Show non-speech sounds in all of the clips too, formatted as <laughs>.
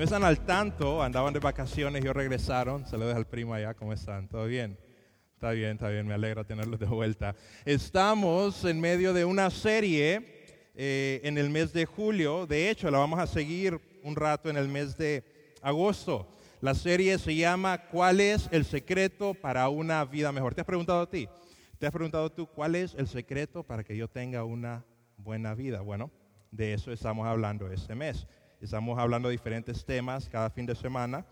no están al tanto, andaban de vacaciones y regresaron. Saludos al primo allá, ¿cómo están? ¿Todo bien? Está bien, está bien, me alegra tenerlos de vuelta. Estamos en medio de una serie eh, en el mes de julio. De hecho, la vamos a seguir un rato en el mes de agosto. La serie se llama ¿Cuál es el secreto para una vida mejor? ¿Te has preguntado a ti? ¿Te has preguntado tú cuál es el secreto para que yo tenga una buena vida? Bueno, de eso estamos hablando este mes. Estamos hablando de diferentes temas cada fin de semana.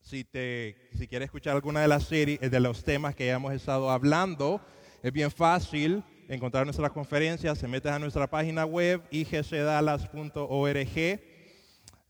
Si, te, si quieres escuchar alguna de las series, de los temas que ya hemos estado hablando, es bien fácil encontrar nuestras conferencias. Se metes a nuestra página web, igcdallas.org.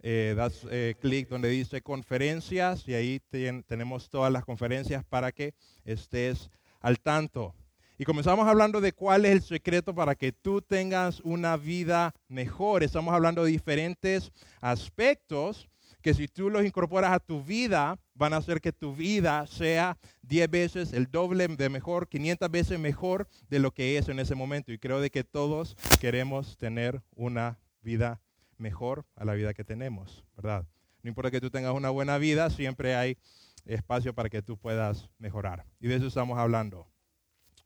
Eh, das eh, clic donde dice conferencias y ahí tenemos todas las conferencias para que estés al tanto. Y comenzamos hablando de cuál es el secreto para que tú tengas una vida mejor. Estamos hablando de diferentes aspectos que si tú los incorporas a tu vida, van a hacer que tu vida sea 10 veces el doble de mejor, 500 veces mejor de lo que es en ese momento. Y creo de que todos queremos tener una vida mejor a la vida que tenemos, ¿verdad? No importa que tú tengas una buena vida, siempre hay espacio para que tú puedas mejorar. Y de eso estamos hablando.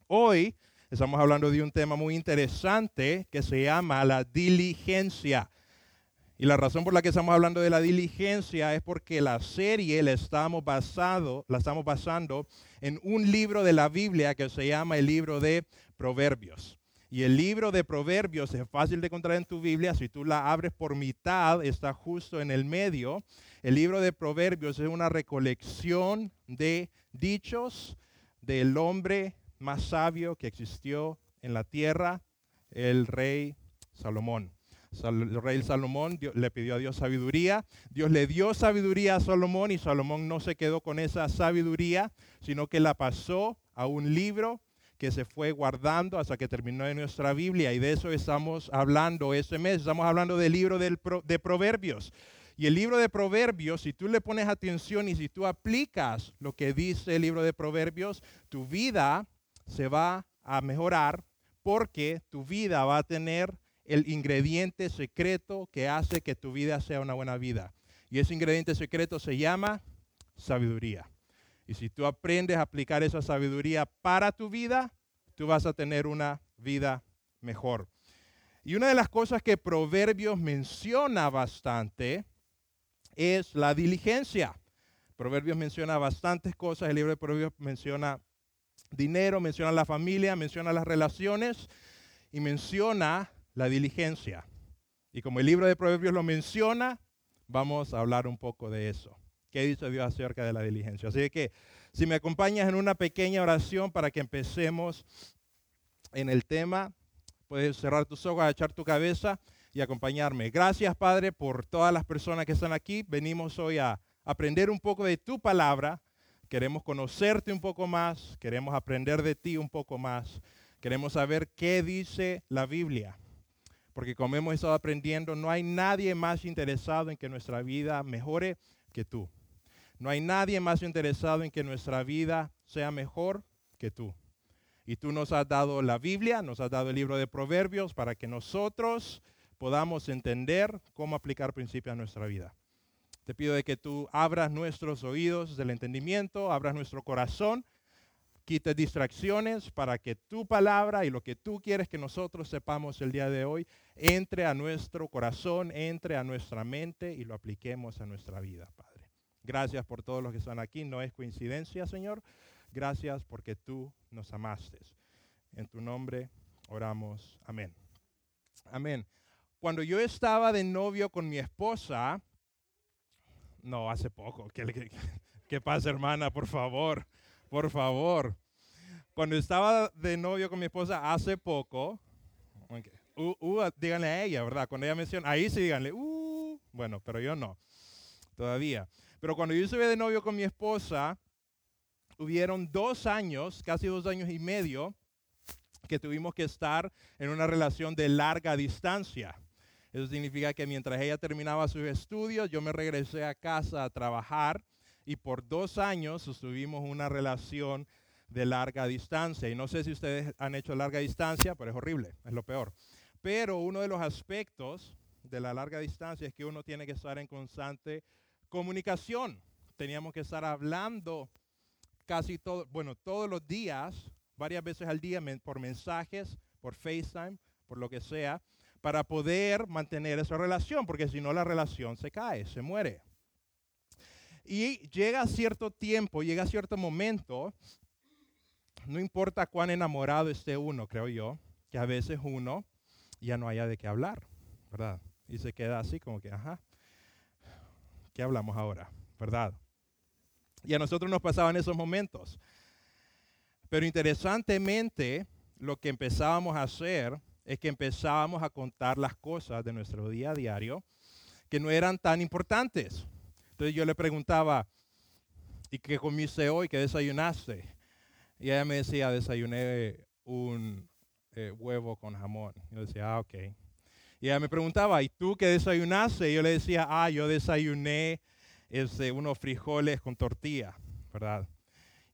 Hoy estamos hablando de un tema muy interesante que se llama la diligencia. Y la razón por la que estamos hablando de la diligencia es porque la serie la estamos, basado, la estamos basando en un libro de la Biblia que se llama el libro de Proverbios. Y el libro de Proverbios es fácil de encontrar en tu Biblia. Si tú la abres por mitad, está justo en el medio. El libro de Proverbios es una recolección de dichos del hombre más sabio que existió en la tierra, el rey Salomón. El rey Salomón le pidió a Dios sabiduría. Dios le dio sabiduría a Salomón y Salomón no se quedó con esa sabiduría, sino que la pasó a un libro que se fue guardando hasta que terminó en nuestra Biblia. Y de eso estamos hablando este mes. Estamos hablando del libro de Proverbios. Y el libro de Proverbios, si tú le pones atención y si tú aplicas lo que dice el libro de Proverbios, tu vida se va a mejorar porque tu vida va a tener el ingrediente secreto que hace que tu vida sea una buena vida. Y ese ingrediente secreto se llama sabiduría. Y si tú aprendes a aplicar esa sabiduría para tu vida, tú vas a tener una vida mejor. Y una de las cosas que Proverbios menciona bastante es la diligencia. Proverbios menciona bastantes cosas, el libro de Proverbios menciona dinero, menciona la familia, menciona las relaciones y menciona la diligencia. Y como el libro de Proverbios lo menciona, vamos a hablar un poco de eso. ¿Qué dice Dios acerca de la diligencia? Así que si me acompañas en una pequeña oración para que empecemos en el tema, puedes cerrar tus ojos, echar tu cabeza y acompañarme. Gracias, Padre, por todas las personas que están aquí. Venimos hoy a aprender un poco de tu palabra Queremos conocerte un poco más, queremos aprender de ti un poco más, queremos saber qué dice la Biblia. Porque como hemos estado aprendiendo, no hay nadie más interesado en que nuestra vida mejore que tú. No hay nadie más interesado en que nuestra vida sea mejor que tú. Y tú nos has dado la Biblia, nos has dado el libro de Proverbios para que nosotros podamos entender cómo aplicar principios a nuestra vida. Te pido de que tú abras nuestros oídos del entendimiento, abras nuestro corazón, quites distracciones para que tu palabra y lo que tú quieres que nosotros sepamos el día de hoy entre a nuestro corazón, entre a nuestra mente y lo apliquemos a nuestra vida, Padre. Gracias por todos los que están aquí. No es coincidencia, Señor. Gracias porque tú nos amaste. En tu nombre oramos. Amén. Amén. Cuando yo estaba de novio con mi esposa, no, hace poco. ¿Qué, pasa, hermana? Por favor, por favor. Cuando estaba de novio con mi esposa hace poco, díganle a ella, ¿verdad? Cuando ella menciona, ahí sí díganle, uh, bueno, pero yo no, todavía. Pero cuando yo estuve de novio con mi esposa, hubieron dos años, casi dos años y medio, que tuvimos que estar en una relación de larga distancia. Eso significa que mientras ella terminaba sus estudios, yo me regresé a casa a trabajar y por dos años sostuvimos una relación de larga distancia. Y no sé si ustedes han hecho larga distancia, pero es horrible, es lo peor. Pero uno de los aspectos de la larga distancia es que uno tiene que estar en constante comunicación. Teníamos que estar hablando casi todo, bueno, todos los días, varias veces al día, por mensajes, por FaceTime, por lo que sea, para poder mantener esa relación, porque si no la relación se cae, se muere. Y llega cierto tiempo, llega cierto momento, no importa cuán enamorado esté uno, creo yo, que a veces uno ya no haya de qué hablar, ¿verdad? Y se queda así como que, ajá, ¿qué hablamos ahora? ¿Verdad? Y a nosotros nos pasaban esos momentos. Pero interesantemente, lo que empezábamos a hacer es que empezábamos a contar las cosas de nuestro día a diario que no eran tan importantes. Entonces yo le preguntaba, ¿y qué comiste hoy? ¿Qué desayunaste? Y ella me decía, desayuné un eh, huevo con jamón. Yo decía, ah, ok. Y ella me preguntaba, ¿y tú qué desayunaste? Y yo le decía, ah, yo desayuné este, unos frijoles con tortilla, ¿verdad?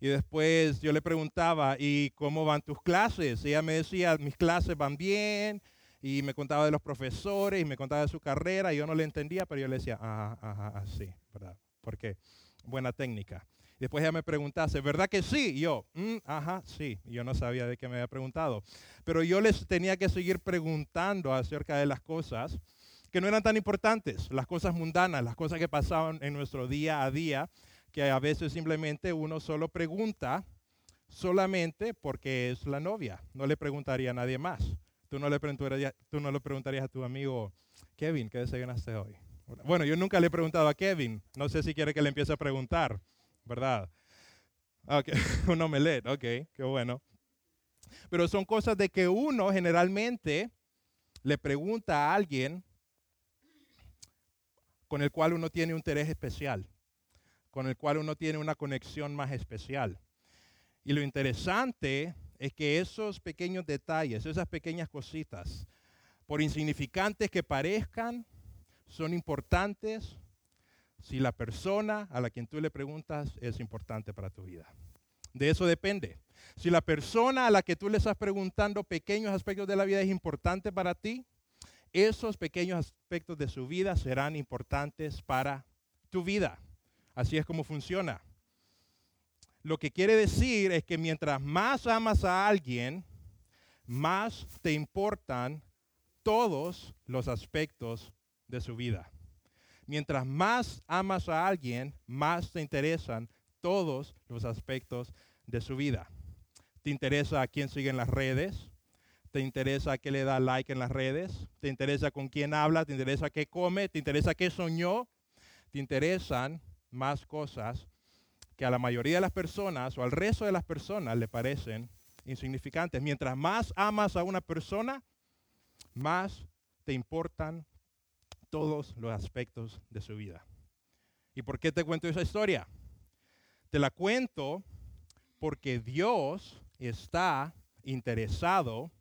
Y después yo le preguntaba, ¿y cómo van tus clases? Y ella me decía, mis clases van bien, y me contaba de los profesores, y me contaba de su carrera, y yo no le entendía, pero yo le decía, ajá, ajá, así, ¿verdad? Porque buena técnica. Después ella me preguntase, ¿verdad que sí? Y yo, mm, ajá, sí. Yo no sabía de qué me había preguntado. Pero yo les tenía que seguir preguntando acerca de las cosas que no eran tan importantes, las cosas mundanas, las cosas que pasaban en nuestro día a día, que a veces simplemente uno solo pregunta solamente porque es la novia. No le preguntaría a nadie más. Tú no le preguntarías, no le preguntarías a tu amigo, Kevin, ¿qué desayunaste hoy? Bueno, yo nunca le he preguntado a Kevin. No sé si quiere que le empiece a preguntar, ¿verdad? Okay. <laughs> un omelette, ok, qué bueno. Pero son cosas de que uno generalmente le pregunta a alguien con el cual uno tiene un interés especial, con el cual uno tiene una conexión más especial. Y lo interesante es que esos pequeños detalles, esas pequeñas cositas, por insignificantes que parezcan, son importantes si la persona a la quien tú le preguntas es importante para tu vida. De eso depende. Si la persona a la que tú le estás preguntando pequeños aspectos de la vida es importante para ti, esos pequeños aspectos de su vida serán importantes para tu vida. Así es como funciona. Lo que quiere decir es que mientras más amas a alguien, más te importan todos los aspectos de su vida. Mientras más amas a alguien, más te interesan todos los aspectos de su vida. ¿Te interesa a quién sigue en las redes? ¿Te interesa qué le da like en las redes? ¿Te interesa con quién habla? ¿Te interesa qué come? ¿Te interesa qué soñó? ¿Te interesan más cosas que a la mayoría de las personas o al resto de las personas le parecen insignificantes? Mientras más amas a una persona, más te importan todos los aspectos de su vida. ¿Y por qué te cuento esa historia? Te la cuento porque Dios está interesado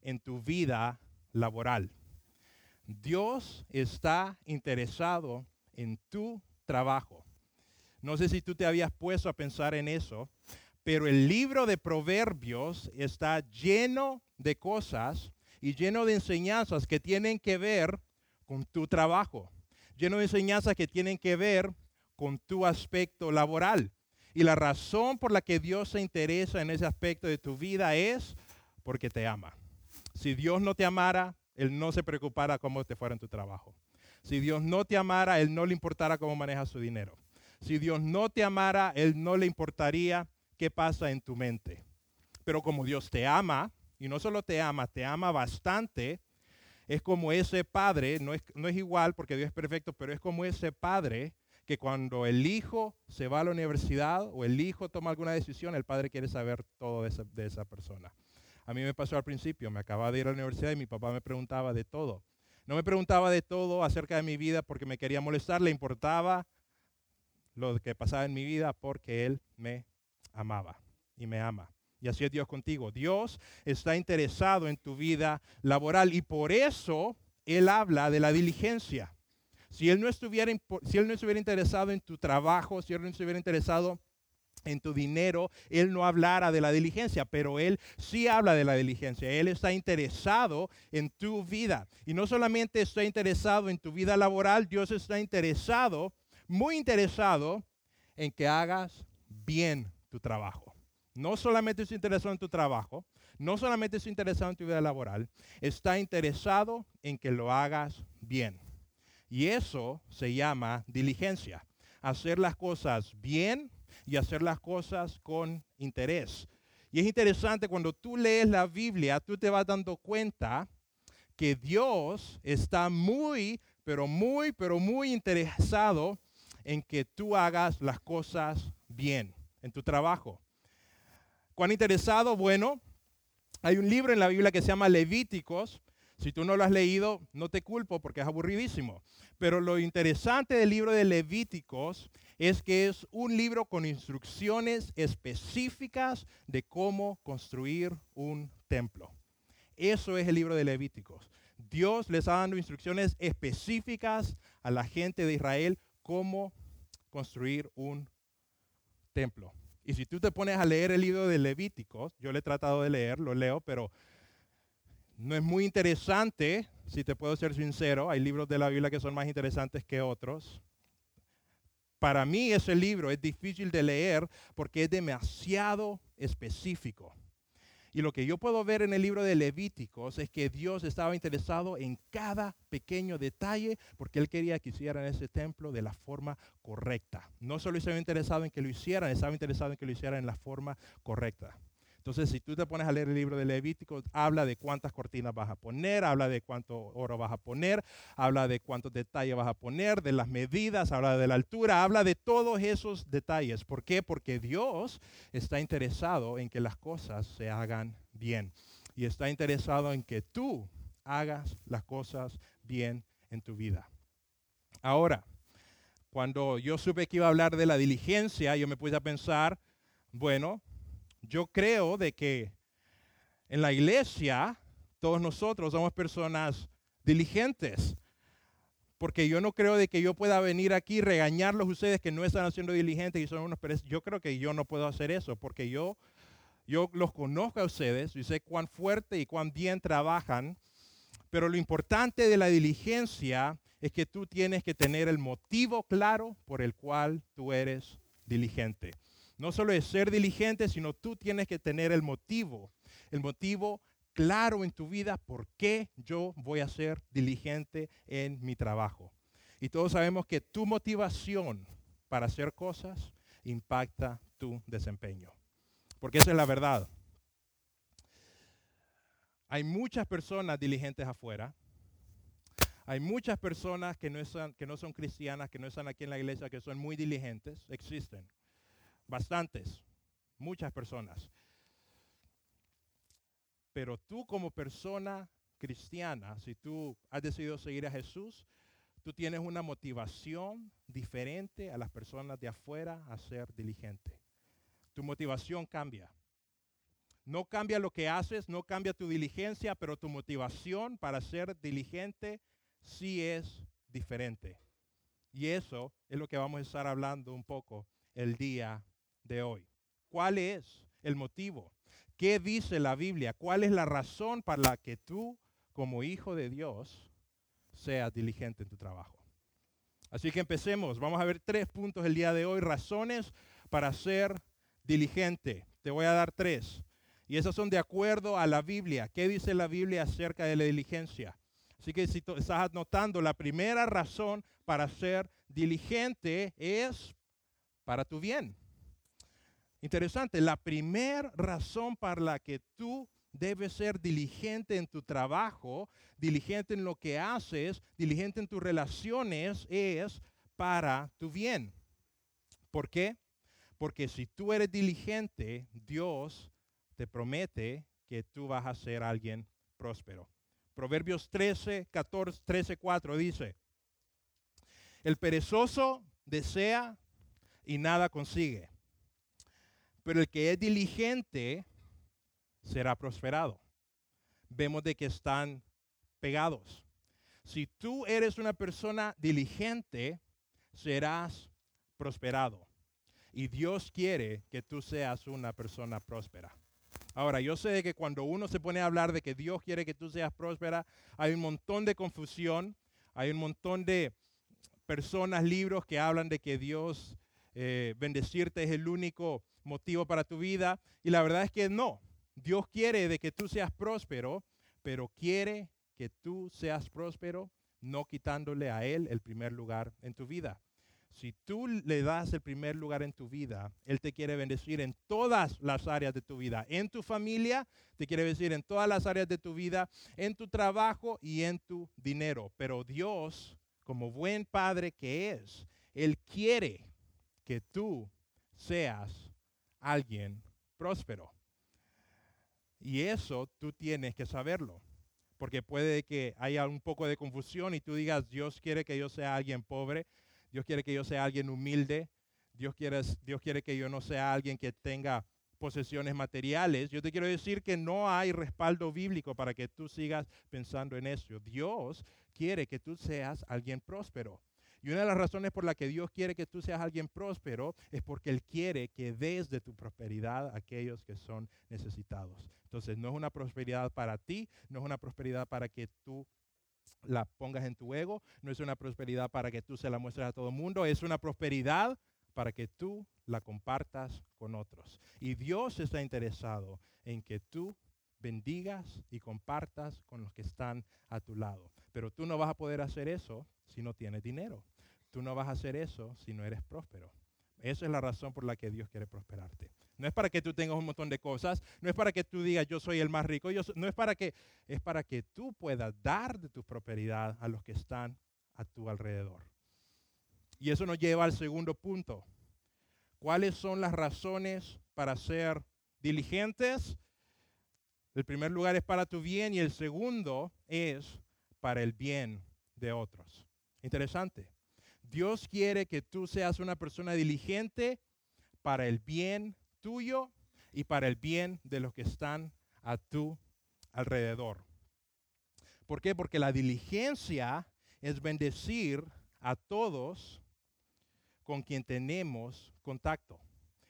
en tu vida laboral. Dios está interesado en tu trabajo. No sé si tú te habías puesto a pensar en eso, pero el libro de Proverbios está lleno de cosas y lleno de enseñanzas que tienen que ver con tu trabajo, lleno de enseñanzas que tienen que ver con tu aspecto laboral. Y la razón por la que Dios se interesa en ese aspecto de tu vida es porque te ama. Si Dios no te amara, Él no se preocupara cómo te fuera en tu trabajo. Si Dios no te amara, Él no le importara cómo manejas su dinero. Si Dios no te amara, Él no le importaría qué pasa en tu mente. Pero como Dios te ama, y no solo te ama, te ama bastante, es como ese padre, no es, no es igual porque Dios es perfecto, pero es como ese padre que cuando el hijo se va a la universidad o el hijo toma alguna decisión, el padre quiere saber todo de esa, de esa persona. A mí me pasó al principio, me acababa de ir a la universidad y mi papá me preguntaba de todo. No me preguntaba de todo acerca de mi vida porque me quería molestar, le importaba lo que pasaba en mi vida porque Él me amaba y me ama. Y así es Dios contigo. Dios está interesado en tu vida laboral y por eso Él habla de la diligencia. Si él, no estuviera, si él no estuviera interesado en tu trabajo, si Él no estuviera interesado en tu dinero, Él no hablara de la diligencia, pero Él sí habla de la diligencia. Él está interesado en tu vida. Y no solamente está interesado en tu vida laboral, Dios está interesado, muy interesado, en que hagas bien tu trabajo. No solamente está interesado en tu trabajo, no solamente está interesado en tu vida laboral, está interesado en que lo hagas bien. Y eso se llama diligencia. Hacer las cosas bien y hacer las cosas con interés. Y es interesante cuando tú lees la Biblia, tú te vas dando cuenta que Dios está muy, pero muy, pero muy interesado en que tú hagas las cosas bien en tu trabajo. ¿Cuán interesado? Bueno, hay un libro en la Biblia que se llama Levíticos. Si tú no lo has leído, no te culpo porque es aburridísimo. Pero lo interesante del libro de Levíticos es que es un libro con instrucciones específicas de cómo construir un templo. Eso es el libro de Levíticos. Dios les está dando instrucciones específicas a la gente de Israel cómo construir un templo. Y si tú te pones a leer el libro de Levíticos, yo le he tratado de leer, lo leo, pero no es muy interesante, si te puedo ser sincero. Hay libros de la Biblia que son más interesantes que otros para mí ese libro es difícil de leer porque es demasiado específico. Y lo que yo puedo ver en el libro de Levíticos es que Dios estaba interesado en cada pequeño detalle porque Él quería que hicieran ese templo de la forma correcta. No solo estaba interesado en que lo hicieran, estaba interesado en que lo hicieran en la forma correcta. Entonces, si tú te pones a leer el libro de Levítico, habla de cuántas cortinas vas a poner, habla de cuánto oro vas a poner, habla de cuántos detalles vas a poner, de las medidas, habla de la altura, habla de todos esos detalles. ¿Por qué? Porque Dios está interesado en que las cosas se hagan bien. Y está interesado en que tú hagas las cosas bien en tu vida. Ahora, cuando yo supe que iba a hablar de la diligencia, yo me puse a pensar, bueno, yo creo de que en la iglesia todos nosotros somos personas diligentes. Porque yo no creo de que yo pueda venir aquí y regañarlos ustedes que no están haciendo diligentes y son unos Yo creo que yo no puedo hacer eso porque yo, yo los conozco a ustedes y sé cuán fuerte y cuán bien trabajan. Pero lo importante de la diligencia es que tú tienes que tener el motivo claro por el cual tú eres diligente. No solo es ser diligente, sino tú tienes que tener el motivo, el motivo claro en tu vida por qué yo voy a ser diligente en mi trabajo. Y todos sabemos que tu motivación para hacer cosas impacta tu desempeño. Porque esa es la verdad. Hay muchas personas diligentes afuera. Hay muchas personas que no, son, que no son cristianas, que no están aquí en la iglesia, que son muy diligentes. Existen. Bastantes, muchas personas. Pero tú como persona cristiana, si tú has decidido seguir a Jesús, tú tienes una motivación diferente a las personas de afuera a ser diligente. Tu motivación cambia. No cambia lo que haces, no cambia tu diligencia, pero tu motivación para ser diligente sí es diferente. Y eso es lo que vamos a estar hablando un poco el día de hoy. ¿Cuál es el motivo? ¿Qué dice la Biblia? ¿Cuál es la razón para la que tú, como hijo de Dios, seas diligente en tu trabajo? Así que empecemos. Vamos a ver tres puntos el día de hoy. Razones para ser diligente. Te voy a dar tres. Y esas son de acuerdo a la Biblia. ¿Qué dice la Biblia acerca de la diligencia? Así que si estás anotando, la primera razón para ser diligente es para tu bien. Interesante, la primera razón para la que tú debes ser diligente en tu trabajo, diligente en lo que haces, diligente en tus relaciones, es para tu bien. ¿Por qué? Porque si tú eres diligente, Dios te promete que tú vas a ser alguien próspero. Proverbios 13, 14, 13, 4 dice, el perezoso desea y nada consigue. Pero el que es diligente será prosperado. Vemos de que están pegados. Si tú eres una persona diligente, serás prosperado. Y Dios quiere que tú seas una persona próspera. Ahora, yo sé que cuando uno se pone a hablar de que Dios quiere que tú seas próspera, hay un montón de confusión, hay un montón de personas, libros que hablan de que Dios eh, bendecirte es el único motivo para tu vida. Y la verdad es que no. Dios quiere de que tú seas próspero, pero quiere que tú seas próspero no quitándole a Él el primer lugar en tu vida. Si tú le das el primer lugar en tu vida, Él te quiere bendecir en todas las áreas de tu vida. En tu familia, te quiere bendecir en todas las áreas de tu vida, en tu trabajo y en tu dinero. Pero Dios, como buen padre que es, Él quiere que tú seas alguien próspero. Y eso tú tienes que saberlo, porque puede que haya un poco de confusión y tú digas, Dios quiere que yo sea alguien pobre, Dios quiere que yo sea alguien humilde, Dios quiere, Dios quiere que yo no sea alguien que tenga posesiones materiales. Yo te quiero decir que no hay respaldo bíblico para que tú sigas pensando en eso. Dios quiere que tú seas alguien próspero. Y una de las razones por la que Dios quiere que tú seas alguien próspero es porque Él quiere que des de tu prosperidad a aquellos que son necesitados. Entonces, no es una prosperidad para ti, no es una prosperidad para que tú la pongas en tu ego, no es una prosperidad para que tú se la muestres a todo el mundo, es una prosperidad para que tú la compartas con otros. Y Dios está interesado en que tú bendigas y compartas con los que están a tu lado. Pero tú no vas a poder hacer eso si no tienes dinero. Tú no vas a hacer eso si no eres próspero. Esa es la razón por la que Dios quiere prosperarte. No es para que tú tengas un montón de cosas, no es para que tú digas yo soy el más rico, no es para que es para que tú puedas dar de tu prosperidad a los que están a tu alrededor. Y eso nos lleva al segundo punto. ¿Cuáles son las razones para ser diligentes? El primer lugar es para tu bien y el segundo es para el bien de otros. Interesante. Dios quiere que tú seas una persona diligente para el bien tuyo y para el bien de los que están a tu alrededor. ¿Por qué? Porque la diligencia es bendecir a todos con quien tenemos contacto.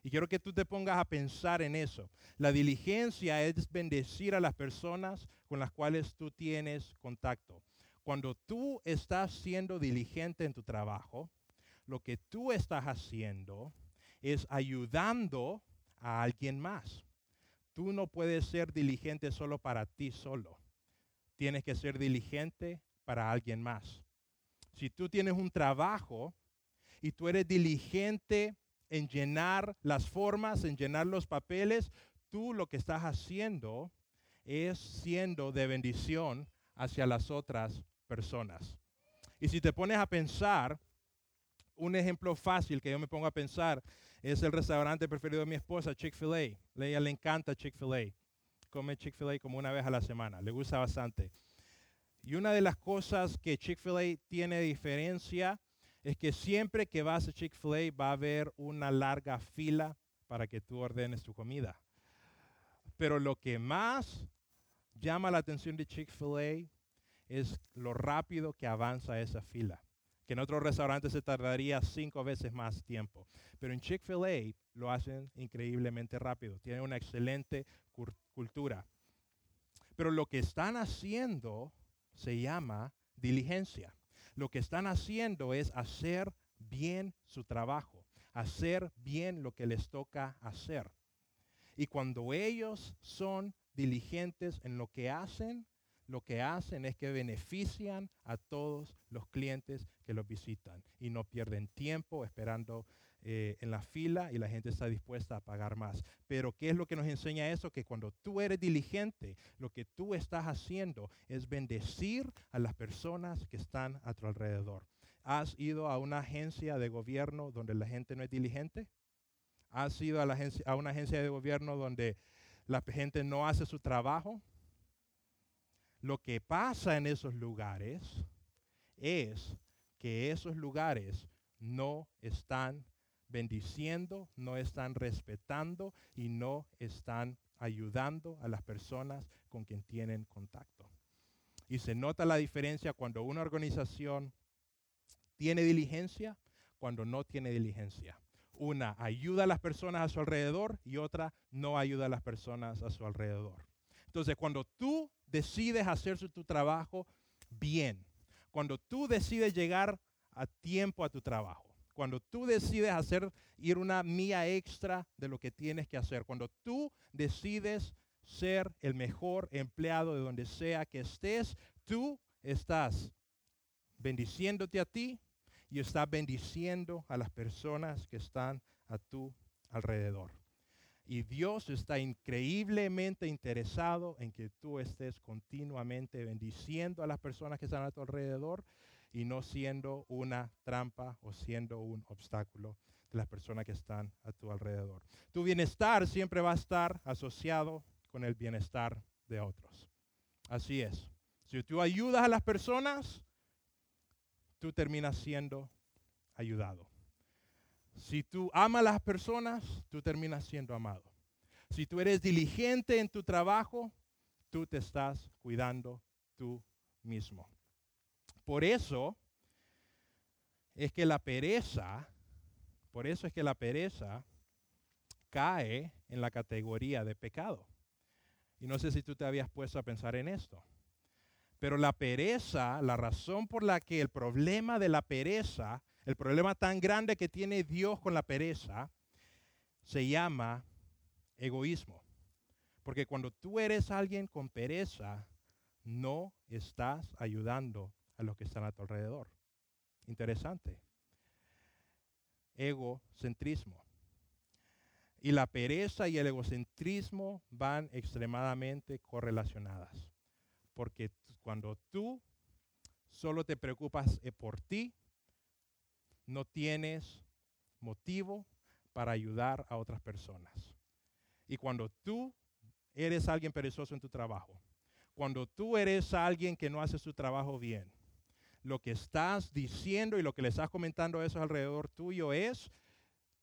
Y quiero que tú te pongas a pensar en eso. La diligencia es bendecir a las personas con las cuales tú tienes contacto. Cuando tú estás siendo diligente en tu trabajo, lo que tú estás haciendo es ayudando a alguien más. Tú no puedes ser diligente solo para ti solo. Tienes que ser diligente para alguien más. Si tú tienes un trabajo y tú eres diligente en llenar las formas, en llenar los papeles, tú lo que estás haciendo es siendo de bendición hacia las otras personas. Y si te pones a pensar, un ejemplo fácil que yo me pongo a pensar es el restaurante preferido de mi esposa, Chick-fil-A. A ella le encanta Chick-fil-A. Come Chick-fil-A como una vez a la semana, le gusta bastante. Y una de las cosas que Chick-fil-A tiene de diferencia es que siempre que vas a Chick-fil-A va a haber una larga fila para que tú ordenes tu comida. Pero lo que más llama la atención de Chick-fil-A es lo rápido que avanza esa fila. Que en otros restaurantes se tardaría cinco veces más tiempo. Pero en Chick-fil-A lo hacen increíblemente rápido. Tienen una excelente cultura. Pero lo que están haciendo se llama diligencia. Lo que están haciendo es hacer bien su trabajo, hacer bien lo que les toca hacer. Y cuando ellos son diligentes en lo que hacen, lo que hacen es que benefician a todos los clientes que los visitan y no pierden tiempo esperando eh, en la fila y la gente está dispuesta a pagar más. Pero ¿qué es lo que nos enseña eso? Que cuando tú eres diligente, lo que tú estás haciendo es bendecir a las personas que están a tu alrededor. ¿Has ido a una agencia de gobierno donde la gente no es diligente? ¿Has ido a, la a una agencia de gobierno donde la gente no hace su trabajo? Lo que pasa en esos lugares es que esos lugares no están bendiciendo, no están respetando y no están ayudando a las personas con quien tienen contacto. Y se nota la diferencia cuando una organización tiene diligencia, cuando no tiene diligencia. Una ayuda a las personas a su alrededor y otra no ayuda a las personas a su alrededor. Entonces, cuando tú decides hacer tu trabajo bien, cuando tú decides llegar a tiempo a tu trabajo, cuando tú decides hacer ir una mía extra de lo que tienes que hacer, cuando tú decides ser el mejor empleado de donde sea que estés, tú estás bendiciéndote a ti y estás bendiciendo a las personas que están a tu alrededor. Y Dios está increíblemente interesado en que tú estés continuamente bendiciendo a las personas que están a tu alrededor y no siendo una trampa o siendo un obstáculo de las personas que están a tu alrededor. Tu bienestar siempre va a estar asociado con el bienestar de otros. Así es. Si tú ayudas a las personas, tú terminas siendo ayudado. Si tú amas a las personas, tú terminas siendo amado. Si tú eres diligente en tu trabajo, tú te estás cuidando tú mismo. Por eso es que la pereza, por eso es que la pereza cae en la categoría de pecado. Y no sé si tú te habías puesto a pensar en esto. Pero la pereza, la razón por la que el problema de la pereza, el problema tan grande que tiene Dios con la pereza, se llama egoísmo. Porque cuando tú eres alguien con pereza, no estás ayudando a los que están a tu alrededor. Interesante. Egocentrismo. Y la pereza y el egocentrismo van extremadamente correlacionadas. Porque cuando tú solo te preocupas eh, por ti, no tienes motivo para ayudar a otras personas. Y cuando tú eres alguien perezoso en tu trabajo, cuando tú eres alguien que no hace su trabajo bien, lo que estás diciendo y lo que le estás comentando a esos alrededor tuyo es,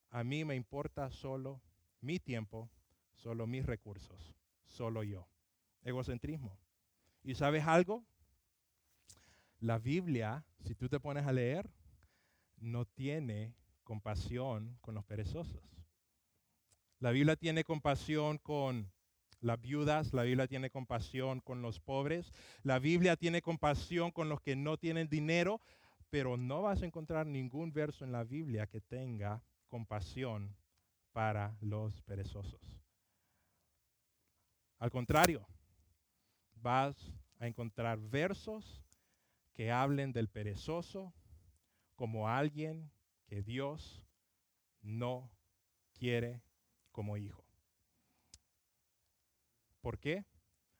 a mí me importa solo mi tiempo, solo mis recursos, solo yo. Egocentrismo. ¿Y sabes algo? La Biblia, si tú te pones a leer, no tiene compasión con los perezosos. La Biblia tiene compasión con las viudas, la Biblia tiene compasión con los pobres, la Biblia tiene compasión con los que no tienen dinero, pero no vas a encontrar ningún verso en la Biblia que tenga compasión para los perezosos. Al contrario, vas a encontrar versos que hablen del perezoso como alguien que Dios no quiere como hijo. ¿Por qué?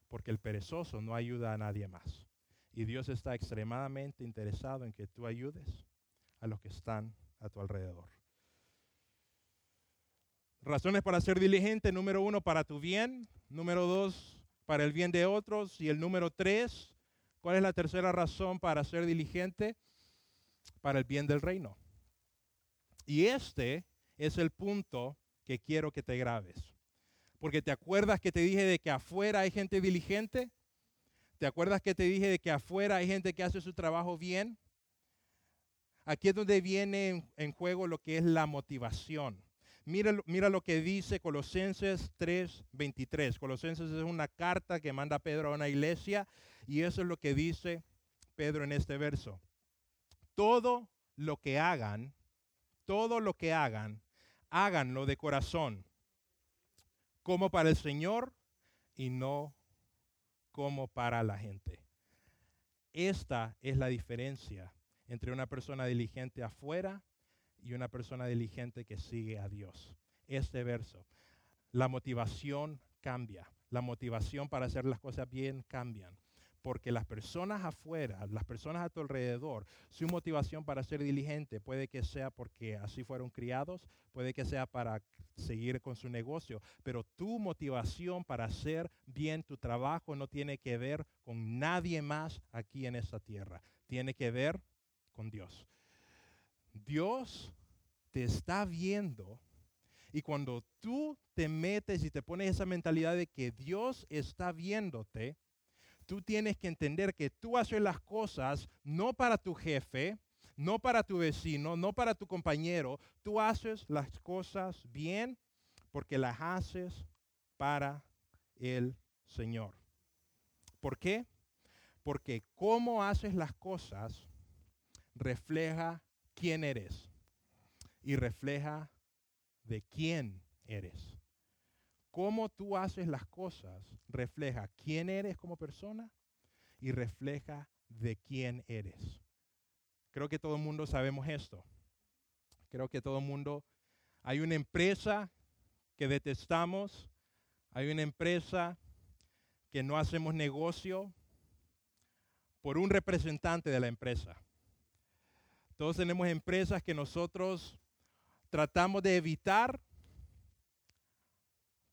Porque el perezoso no ayuda a nadie más. Y Dios está extremadamente interesado en que tú ayudes a los que están a tu alrededor. Razones para ser diligente, número uno, para tu bien, número dos, para el bien de otros, y el número tres, ¿cuál es la tercera razón para ser diligente? Para el bien del reino. Y este es el punto que quiero que te grabes. Porque te acuerdas que te dije de que afuera hay gente diligente. ¿Te acuerdas que te dije de que afuera hay gente que hace su trabajo bien? Aquí es donde viene en, juego lo que es la motivación. Mira, mira, lo que dice Colosenses 3:23. Colosenses es una carta que manda Pedro a una iglesia y eso es lo que dice Pedro en este verso. Todo lo que hagan, todo lo que hagan, háganlo de corazón como para el Señor y no como para la gente. Esta es la diferencia entre una persona diligente afuera y una persona diligente que sigue a Dios. Este verso, la motivación cambia, la motivación para hacer las cosas bien cambian porque las personas afuera, las personas a tu alrededor, su motivación para ser diligente puede que sea porque así fueron criados, puede que sea para seguir con su negocio, pero tu motivación para hacer bien tu trabajo no tiene que ver con nadie más aquí en esta tierra, tiene que ver con Dios. Dios te está viendo y cuando tú te metes y te pones esa mentalidad de que Dios está viéndote, tú tienes que entender que tú haces las cosas no para tu jefe, no para tu vecino, no para tu compañero. Tú haces las cosas bien porque las haces para el Señor. ¿Por qué? Porque cómo haces las cosas refleja quién eres y refleja de quién eres. Cómo tú haces las cosas refleja quién eres como persona y refleja de quién eres. Creo que todo el mundo sabemos esto. Creo que todo el mundo, hay una empresa que detestamos, hay una empresa que no hacemos negocio por un representante de la empresa. Todos tenemos empresas que nosotros tratamos de evitar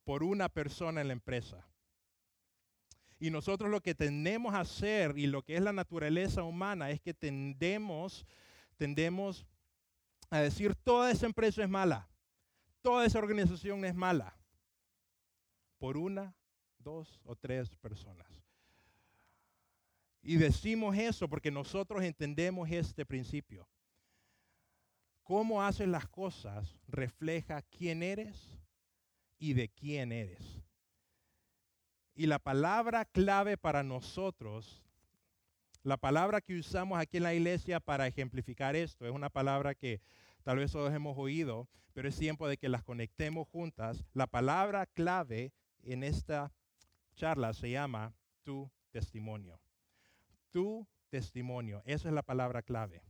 por una persona en la empresa. Y nosotros lo que tendemos a hacer y lo que es la naturaleza humana es que tendemos, tendemos a decir toda esa empresa es mala, toda esa organización es mala, por una, dos o tres personas. Y decimos eso porque nosotros entendemos este principio cómo haces las cosas refleja quién eres y de quién eres. Y la palabra clave para nosotros, la palabra que usamos aquí en la iglesia para ejemplificar esto, es una palabra que tal vez todos hemos oído, pero es tiempo de que las conectemos juntas. La palabra clave en esta charla se llama tu testimonio. Tu testimonio, esa es la palabra clave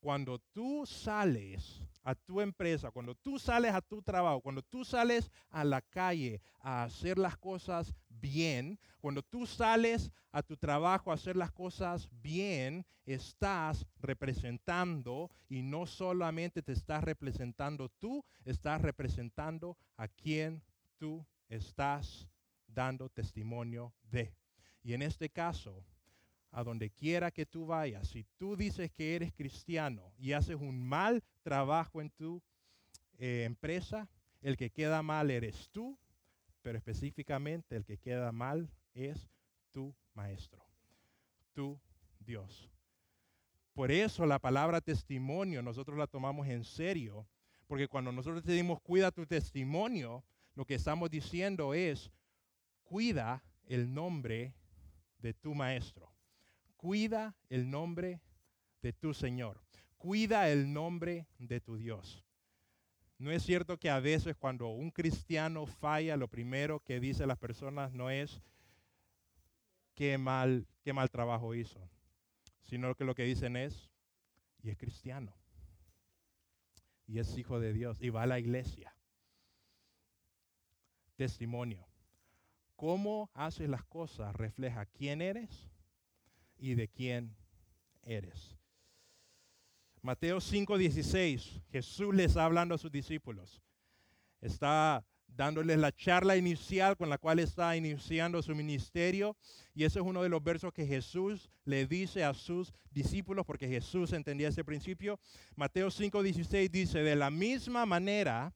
cuando tú sales a tu empresa, cuando tú sales a tu trabajo, cuando tú sales a la calle a hacer las cosas bien, cuando tú sales a tu trabajo a hacer las cosas bien, estás representando y no solamente te estás representando tú, estás representando a quien tú estás dando testimonio de. Y en este caso, a donde quiera que tú vayas, si tú dices que eres cristiano y haces un mal trabajo en tu eh, empresa, el que queda mal eres tú, pero específicamente el que queda mal es tu maestro, tu Dios. Por eso la palabra testimonio nosotros la tomamos en serio, porque cuando nosotros decimos cuida tu testimonio, lo que estamos diciendo es cuida el nombre de tu maestro cuida el nombre de tu Señor, cuida el nombre de tu Dios. No es cierto que a veces cuando un cristiano falla, lo primero que dicen las personas no es qué mal, qué mal trabajo hizo, sino que lo que dicen es, y es cristiano, y es hijo de Dios, y va a la iglesia. Testimonio. Cómo haces las cosas refleja quién eres y de quién eres. Mateo 5:16, Jesús les está hablando a sus discípulos. Está dándoles la charla inicial con la cual está iniciando su ministerio. Y ese es uno de los versos que Jesús le dice a sus discípulos, porque Jesús entendía ese principio. Mateo 5:16 dice, de la misma manera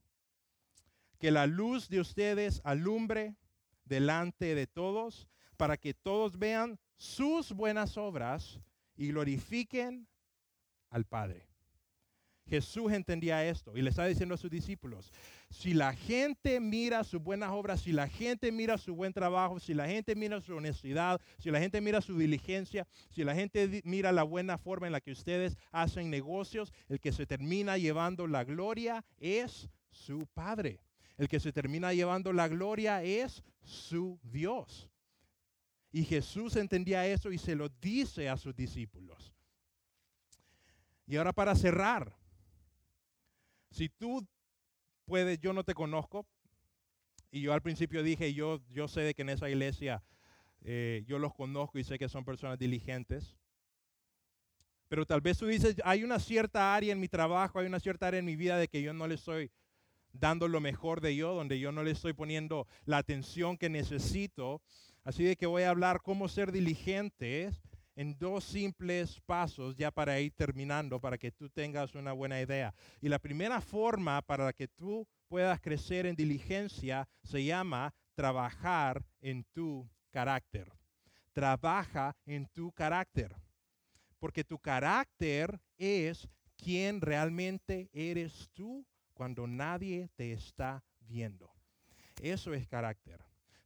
que la luz de ustedes alumbre delante de todos, para que todos vean sus buenas obras y glorifiquen al Padre. Jesús entendía esto y le está diciendo a sus discípulos, si la gente mira sus buenas obras, si la gente mira su buen trabajo, si la gente mira su honestidad, si la gente mira su diligencia, si la gente mira la buena forma en la que ustedes hacen negocios, el que se termina llevando la gloria es su Padre. El que se termina llevando la gloria es su Dios. Y Jesús entendía eso y se lo dice a sus discípulos. Y ahora para cerrar, si tú puedes, yo no te conozco, y yo al principio dije, yo, yo sé de que en esa iglesia eh, yo los conozco y sé que son personas diligentes, pero tal vez tú dices, hay una cierta área en mi trabajo, hay una cierta área en mi vida de que yo no le estoy dando lo mejor de yo, donde yo no le estoy poniendo la atención que necesito. Así de que voy a hablar cómo ser diligentes en dos simples pasos ya para ir terminando, para que tú tengas una buena idea. Y la primera forma para que tú puedas crecer en diligencia se llama trabajar en tu carácter. Trabaja en tu carácter. Porque tu carácter es quien realmente eres tú cuando nadie te está viendo. Eso es carácter.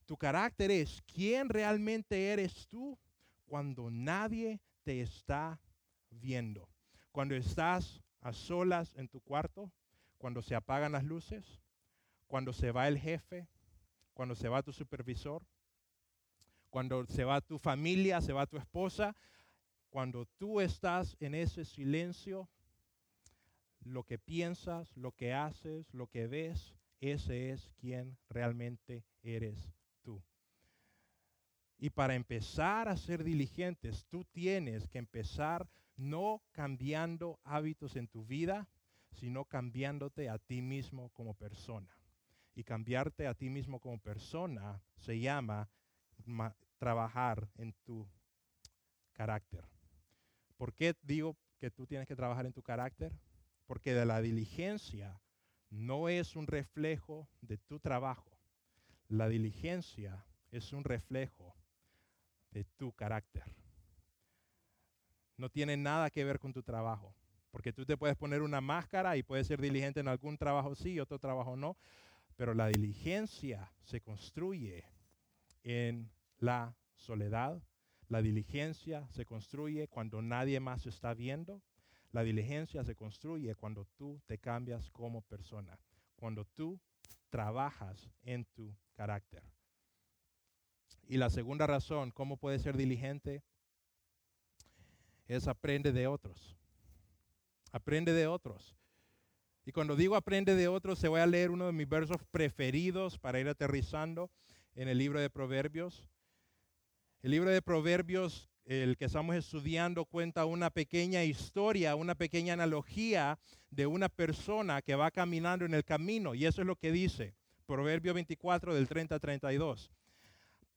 Tu carácter es quién realmente eres tú cuando nadie te está viendo. Cuando estás a solas en tu cuarto, cuando se apagan las luces, cuando se va el jefe, cuando se va tu supervisor, cuando se va tu familia, se va tu esposa, cuando tú estás en ese silencio, lo que piensas, lo que haces, lo que ves, ese es quien realmente eres. Y para empezar a ser diligentes, tú tienes que empezar no cambiando hábitos en tu vida, sino cambiándote a ti mismo como persona. Y cambiarte a ti mismo como persona se llama trabajar en tu carácter. ¿Por qué digo que tú tienes que trabajar en tu carácter? Porque de la diligencia no es un reflejo de tu trabajo. La diligencia es un reflejo de tu carácter. No tiene nada que ver con tu trabajo. Porque tú te puedes poner una máscara y puedes ser diligente en algún trabajo sí, otro trabajo no. Pero la diligencia se construye en la soledad. La diligencia se construye cuando nadie más está viendo. La diligencia se construye cuando tú te cambias como persona, cuando tú trabajas en tu carácter. Y la segunda razón, ¿cómo puedes ser diligente? Es aprende de otros. Aprende de otros. Y cuando digo aprende de otros, se voy a leer uno de mis versos preferidos para ir aterrizando en el libro de Proverbios. El libro de Proverbios el que estamos estudiando cuenta una pequeña historia, una pequeña analogía de una persona que va caminando en el camino. Y eso es lo que dice Proverbio 24 del 30 a 32.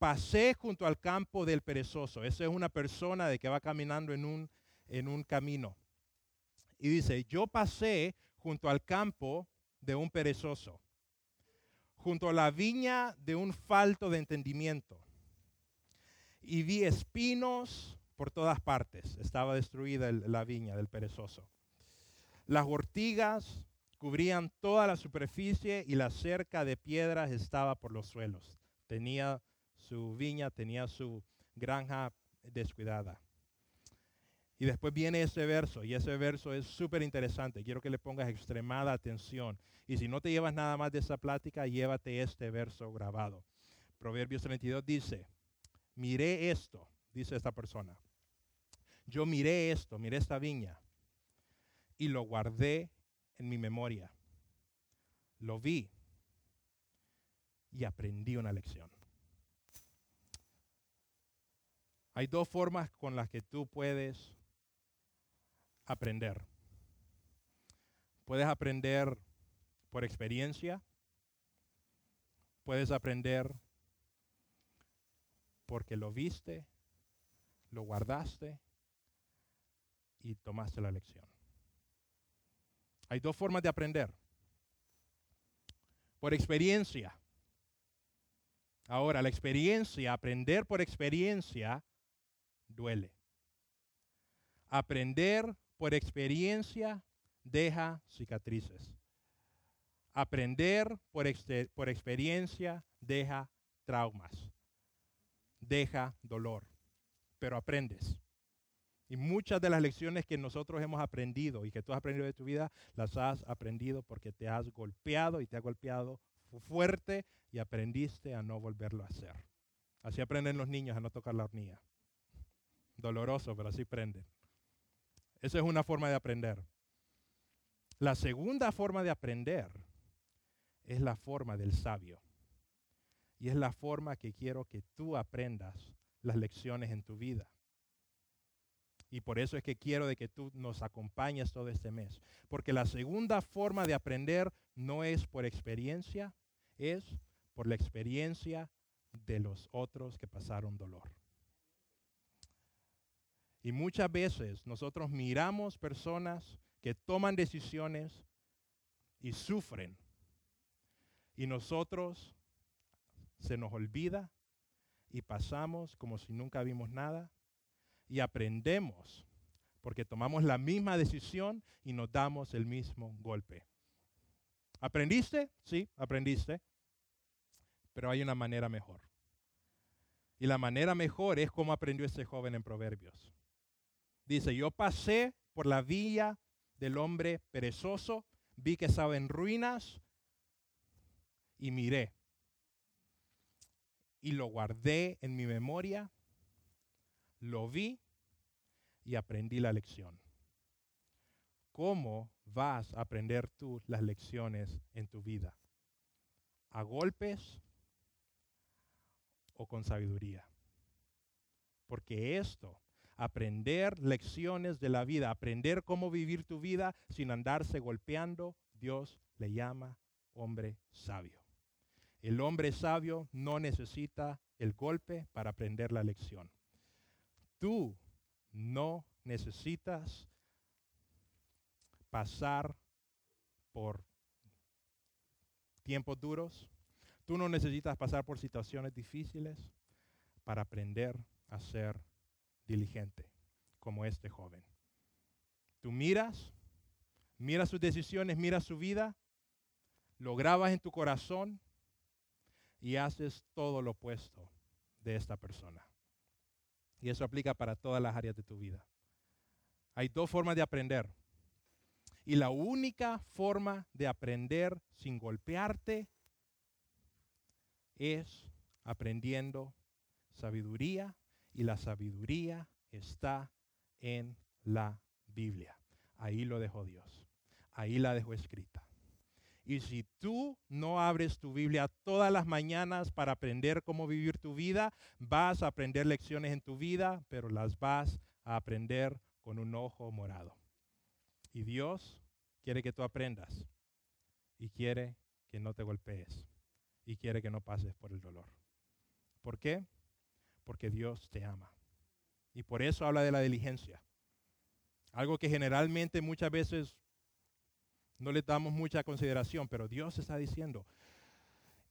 Pasé junto al campo del perezoso. Esa es una persona de que va caminando en un, en un camino. Y dice, yo pasé junto al campo de un perezoso, junto a la viña de un falto de entendimiento y vi espinos por todas partes. Estaba destruida la viña del perezoso. Las ortigas cubrían toda la superficie y la cerca de piedras estaba por los suelos. Tenía su viña, tenía su granja descuidada. Y después viene ese verso, y ese verso es súper interesante. Quiero que le pongas extremada atención. Y si no te llevas nada más de esa plática, llévate este verso grabado. Proverbios 32 dice, miré esto, dice esta persona. Yo miré esto, miré esta viña y lo guardé en mi memoria. Lo vi y aprendí una lección. Hay dos formas con las que tú puedes aprender. Puedes aprender por experiencia, puedes aprender porque lo viste, lo guardaste y tomaste la lección. Hay dos formas de aprender. Por experiencia. Ahora, la experiencia, aprender por experiencia, duele. Aprender por experiencia deja cicatrices. Aprender por, experiencia deja traumas deja dolor, pero aprendes. Y muchas de las lecciones que nosotros hemos aprendido y que tú has aprendido de tu vida, las has aprendido porque te has golpeado y te has golpeado fuerte y aprendiste a no volverlo a hacer. Así aprenden los niños a no tocar la hornilla. Doloroso, pero así aprenden. Esa es una forma de aprender. La segunda forma de aprender es la forma del sabio. Y es la forma que quiero que tú aprendas las lecciones en tu vida. Y por eso es que quiero de que tú nos acompañes todo este mes. Porque la segunda forma de aprender no es por experiencia, es por la experiencia de los otros que pasaron dolor. Y muchas veces nosotros miramos personas que toman decisiones y sufren. Y nosotros se nos olvida y pasamos como si nunca vimos nada y aprendemos porque tomamos la misma decisión y nos damos el mismo golpe. ¿Aprendiste? Sí, aprendiste. Pero hay una manera mejor. Y la manera mejor es como aprendió este joven en Proverbios. Dice, yo pasé por la villa del hombre perezoso, vi que estaba en ruinas y miré. Y lo guardé en mi memoria, lo vi y aprendí la lección. ¿Cómo vas a aprender tú las lecciones en tu vida? ¿A golpes o con sabiduría? Porque esto aprender lecciones de la vida, aprender cómo vivir tu vida sin andarse golpeando, Dios le llama hombre sabio. El hombre sabio no necesita el golpe para aprender la lección. Tú no necesitas pasar por tiempos duros. Tú no necesitas pasar por situaciones difíciles para aprender a ser diligente como este joven. Tú miras, miras sus decisiones, miras su vida, lo grabas en tu corazón y haces todo lo opuesto de esta persona. Y eso aplica para todas las áreas de tu vida. Hay dos formas de aprender. Y la única forma de aprender sin golpearte es aprendiendo sabiduría y la sabiduría está en la Biblia. Ahí lo dejó Dios. Ahí la dejó escrita. Y si tú no abres tu Biblia todas las mañanas para aprender cómo vivir tu vida, vas a aprender lecciones en tu vida, pero las vas a aprender con un ojo morado. Y Dios quiere que tú aprendas y quiere que no te golpees y quiere que no pases por el dolor. ¿Por qué? Porque Dios te ama. Y por eso habla de la diligencia. Algo que generalmente muchas veces no le damos mucha consideración, pero Dios está diciendo,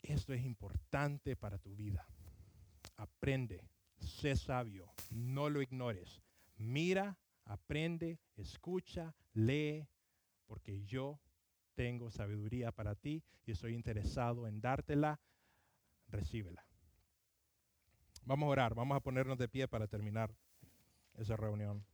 esto es importante para tu vida. Aprende, sé sabio, no lo ignores. Mira, aprende, escucha, lee, porque yo tengo sabiduría para ti y estoy interesado en dártela. Recíbela. Vamos a orar, vamos a ponernos de pie para terminar esa reunión.